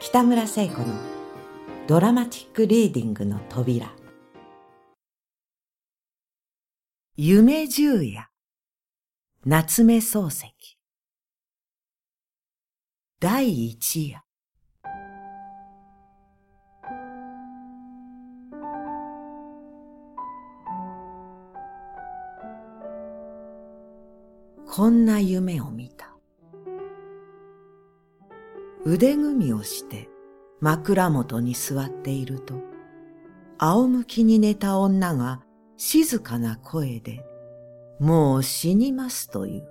北村聖子のドラマティックリーディングの扉。夢十夜。夏目漱石。第一夜。こんな夢を見。腕組みをして枕元に座っていると、仰向きに寝た女が静かな声で、もう死にますという。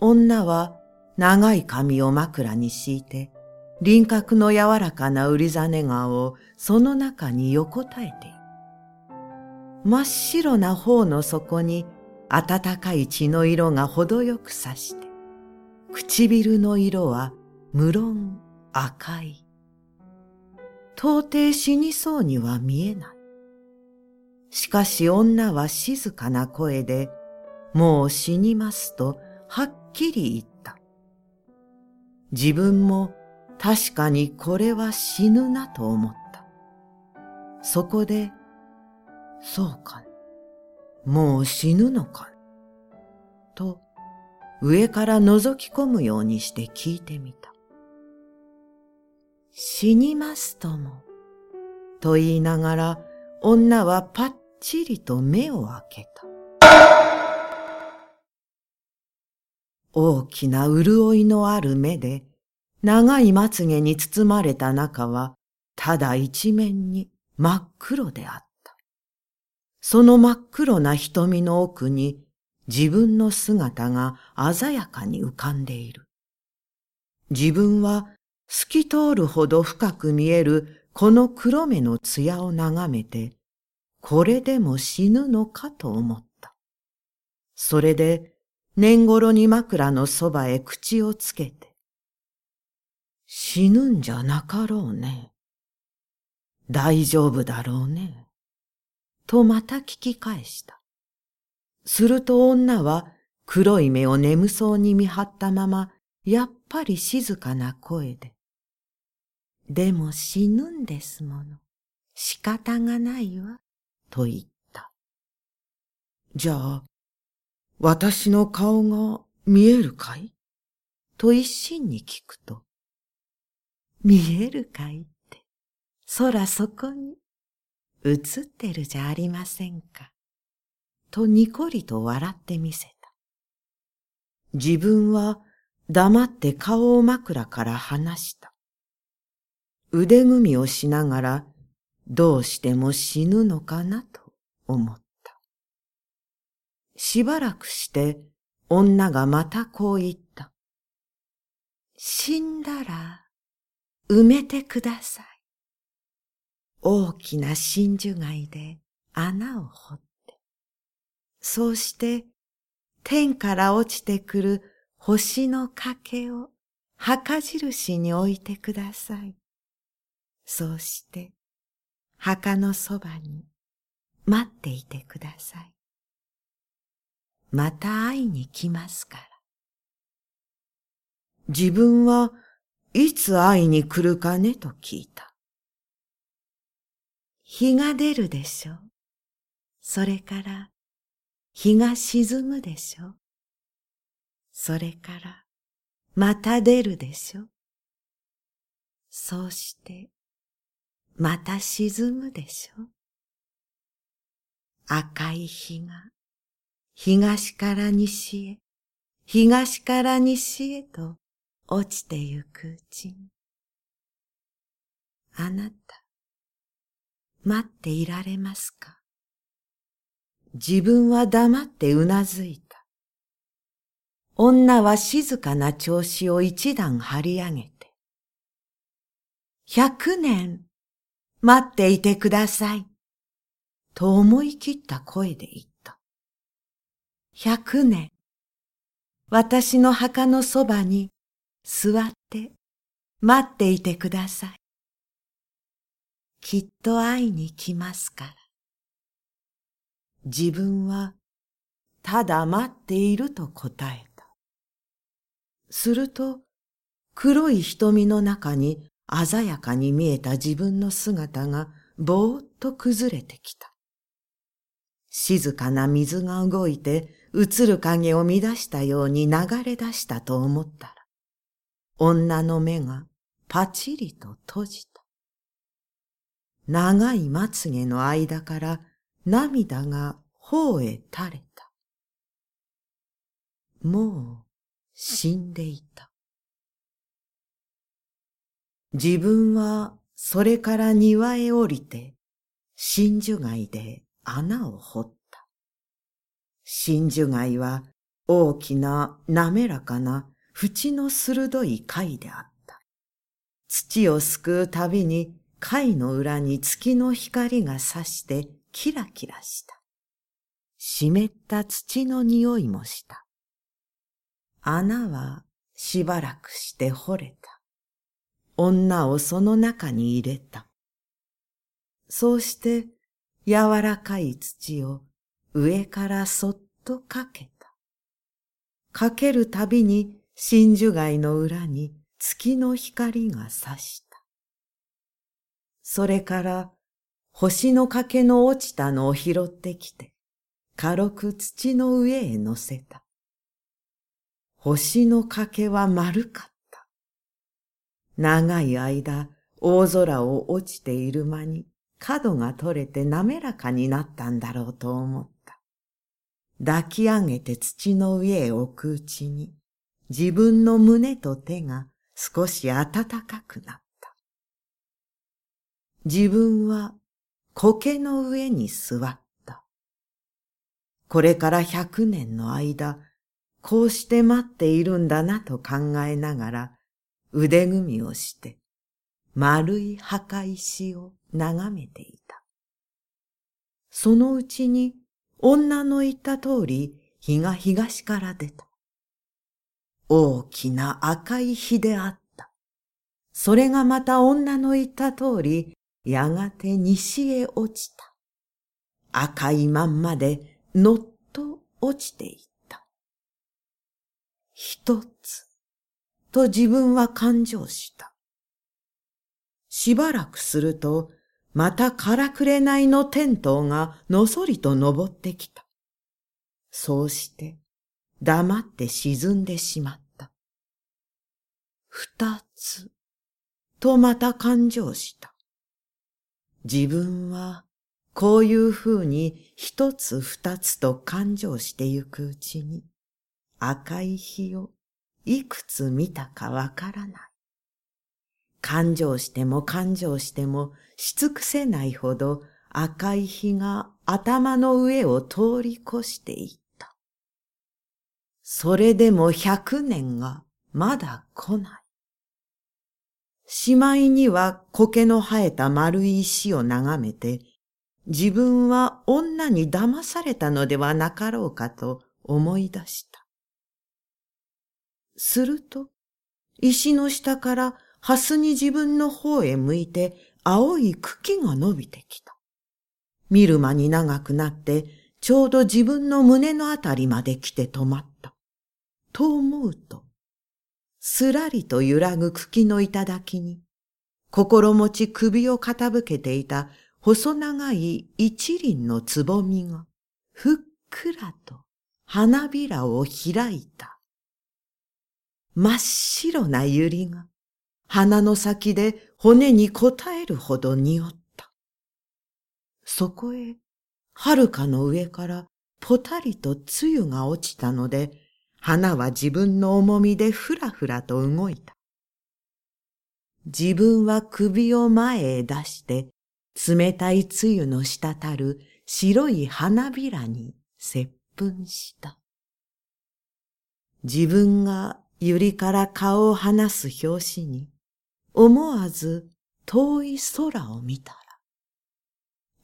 女は長い髪を枕に敷いて、輪郭の柔らかな売りざね顔をその中に横たえている。真っ白な頬の底に暖かい血の色が程よくさして、唇の色は無論赤い。到底死にそうには見えない。しかし女は静かな声で、もう死にますとはっきり言った。自分も確かにこれは死ぬなと思った。そこで、そうか。もう死ぬのかと上から覗き込むようにして聞いてみた。死にますとも、と言いながら女はパッチリと目を開けた。大きな潤いのある目で長いまつげに包まれた中はただ一面に真っ黒であった。その真っ黒な瞳の奥に自分の姿が鮮やかに浮かんでいる。自分は透き通るほど深く見えるこの黒目の艶を眺めて、これでも死ぬのかと思った。それで年頃に枕のそばへ口をつけて、死ぬんじゃなかろうね。大丈夫だろうね。とまた聞き返した。すると女は黒い目を眠そうに見張ったまま、やっぱり静かな声で。でも死ぬんですもの。仕方がないわ、と言った。じゃあ、私の顔が見えるかい？と一心に聞くと、見えるかいって、空そこに映ってるじゃありませんか。とにこりと笑ってみせた。自分は黙って顔を枕から離した。腕組みをしながらどうしても死ぬのかなと思った。しばらくして女がまたこう言った。死んだら埋めてください。大きな真珠貝で穴を掘って、そうして天から落ちてくる星のかけを墓印に置いてください。そうして墓のそばに待っていてください。また会いに来ますから。自分はいつ会いに来るかねと聞いた。日が出るでしょう。それから日が沈むでしょう。それからまた出るでしょう。そうしてまた沈むでしょ？赤い日が東から西へ、東から西へと落ちてゆくうちに、あなた、待っていられますか？自分は黙ってうなずいた。女は静かな調子を一段張り上げて、百年待っていてください。と思い切った声で言った。百年、私の墓のそばに座って待っていてください。きっと会いに来ますから。自分はただ待っていると答えた。すると黒い瞳の中に鮮やかに見えた自分の姿がぼーっと崩れてきた。静かな水が動いて映る影を乱したように流れ出したと思ったら、女の目がパチリと閉じた。長いまつげの間から涙が頬へ垂れた。もう死んでいた。自分はそれから庭へ降りて真珠貝で穴を掘った。真珠貝は大きな滑らかな縁の鋭い貝であった。土をすくうたびに貝の裏に月の光が差してキラキラした。湿った土の匂いもした。穴はしばらくして掘れた。女をその中に入れた。そうして柔らかい土を上からそっとかけた。かけるたびに真珠貝の裏に月の光が差した。それから星のかけの落ちたのを拾ってきて、軽く土の上へ乗せた。星のかけは丸かった。長い間、大空を落ちている間に角が取れて滑らかになったんだろうと思った。抱き上げて土の上へ置くうちに、自分の胸と手が少し暖かくなった。自分は苔の上に座った。これから百年の間、こうして待っているんだなと考えながら、腕組みをして、丸い墓石を眺めていた。そのうちに女の言った通り日が東から出た。大きな赤い火であった。それがまた女の言った通りやがて西へ落ちた。赤いまんまでのっと落ちていった。一つ、と自分は感情した。しばらくすると、またからくれないの天灯がのそりと登ってきた。そうして、黙って沈んでしまった。二つ、とまた感情した。自分は、こういうふうに一つ二つと感情してゆくうちに、赤い日をいくつ見たかわからない。感情しても感情してもし尽くせないほど赤い日が頭の上を通り越していった。それでも百年がまだ来ない。しまいには苔の生えた丸い石を眺めて、自分は女に騙されたのではなかろうかと思い出した。すると、石の下からハスに自分の方へ向いて青い茎が伸びてきた。見る間に長くなってちょうど自分の胸のあたりまで来て止まった。と思うと、すらりと揺らぐ茎の頂に、心持ち首を傾けていた細長い一輪のつぼみが、ふっくらと花びらを開いた。真っ白な百合が鼻の先で骨に応えるほど匂った。そこへ、遥かの上からぽたりと露が落ちたので、花は自分の重みでふらふらと動いた。自分は首を前へ出して、冷たい露の滴る白い花びらに接吻した。自分が百合から顔を離す拍子に、思わず遠い空を見たら、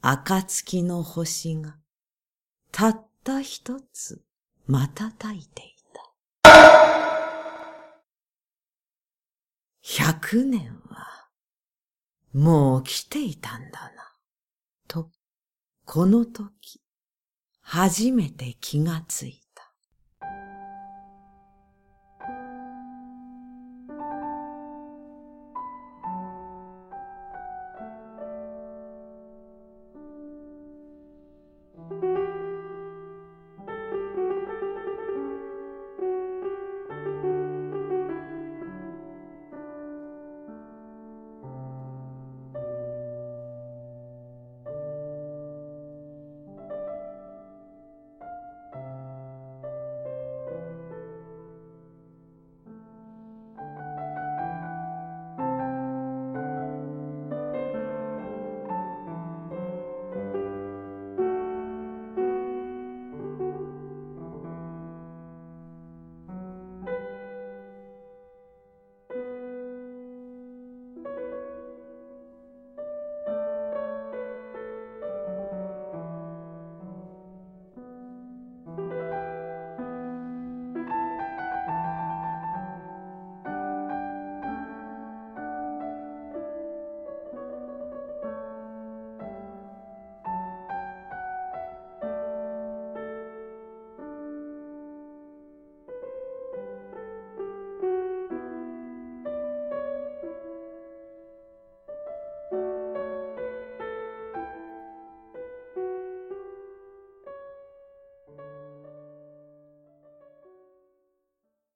暁の星がたった一つ瞬いていた。百年はもう来ていたんだな、と、この時、初めて気がついた。